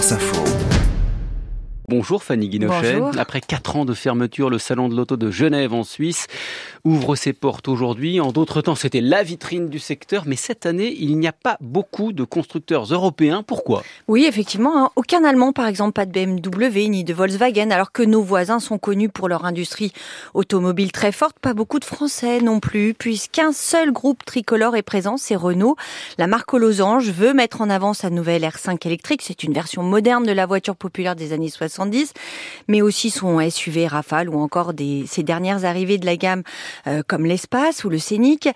France Info. Bonjour Fanny Guinochet. Après quatre ans de fermeture, le salon de l'auto de Genève en Suisse ouvre ses portes aujourd'hui. En d'autres temps, c'était la vitrine du secteur, mais cette année, il n'y a pas beaucoup de constructeurs européens. Pourquoi? Oui, effectivement, hein. aucun Allemand, par exemple, pas de BMW ni de Volkswagen, alors que nos voisins sont connus pour leur industrie automobile très forte. Pas beaucoup de Français non plus, puisqu'un seul groupe tricolore est présent, c'est Renault. La marque aux losanges veut mettre en avant sa nouvelle R5 électrique. C'est une version moderne de la voiture populaire des années 60 mais aussi son SUV Rafale ou encore des, ces dernières arrivées de la gamme euh, comme l'Espace ou le Scénic.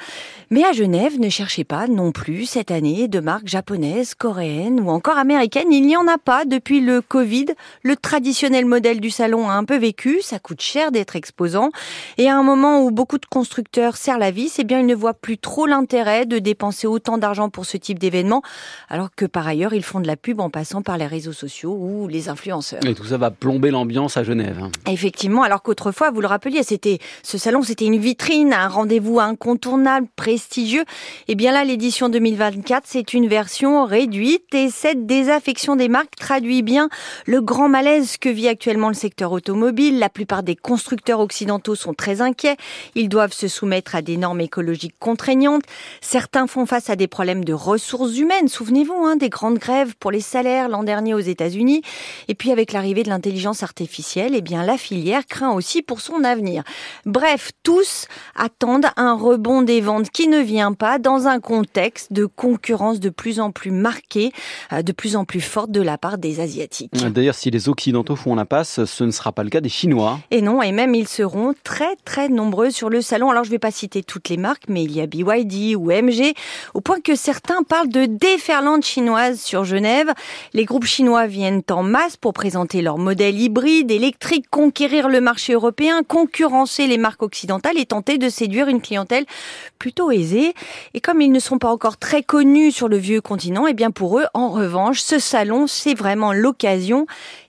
Mais à Genève, ne cherchez pas non plus cette année de marques japonaises, coréennes ou encore américaines. Il n'y en a pas depuis le Covid. Le traditionnel modèle du salon a un peu vécu, ça coûte cher d'être exposant. Et à un moment où beaucoup de constructeurs serrent la vis, eh bien, ils ne voient plus trop l'intérêt de dépenser autant d'argent pour ce type d'événement, alors que par ailleurs, ils font de la pub en passant par les réseaux sociaux ou les influenceurs va plomber l'ambiance à Genève. Effectivement, alors qu'autrefois, vous le rappeliez, c'était ce salon, c'était une vitrine, un rendez-vous incontournable, prestigieux. Et eh bien là, l'édition 2024, c'est une version réduite et cette désaffection des marques traduit bien le grand malaise que vit actuellement le secteur automobile. La plupart des constructeurs occidentaux sont très inquiets. Ils doivent se soumettre à des normes écologiques contraignantes. Certains font face à des problèmes de ressources humaines. Souvenez-vous hein, des grandes grèves pour les salaires l'an dernier aux États-Unis. Et puis avec l'arrivée de l'intelligence artificielle, eh bien la filière craint aussi pour son avenir. Bref, tous attendent un rebond des ventes qui ne vient pas dans un contexte de concurrence de plus en plus marquée, euh, de plus en plus forte de la part des Asiatiques. D'ailleurs, si les Occidentaux font la passe, ce ne sera pas le cas des Chinois. Et non, et même ils seront très très nombreux sur le salon. Alors je ne vais pas citer toutes les marques, mais il y a BYD ou MG, au point que certains parlent de déferlante chinoise sur Genève. Les groupes chinois viennent en masse pour présenter leur modèle hybride, électrique, conquérir le marché européen, concurrencer les marques occidentales et tenter de séduire une clientèle plutôt aisée. Et comme ils ne sont pas encore très connus sur le vieux continent, et eh bien pour eux, en revanche, ce salon, c'est vraiment l'occasion.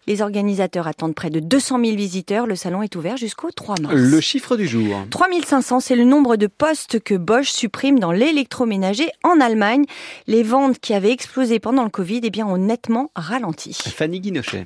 Les organisateurs attendent près de 200 000 visiteurs. Le salon est ouvert jusqu'au 3 mars. Le chiffre du jour. 3500, c'est le nombre de postes que Bosch supprime dans l'électroménager en Allemagne. Les ventes qui avaient explosé pendant le Covid eh bien, ont nettement ralenti. Fanny Guinochet.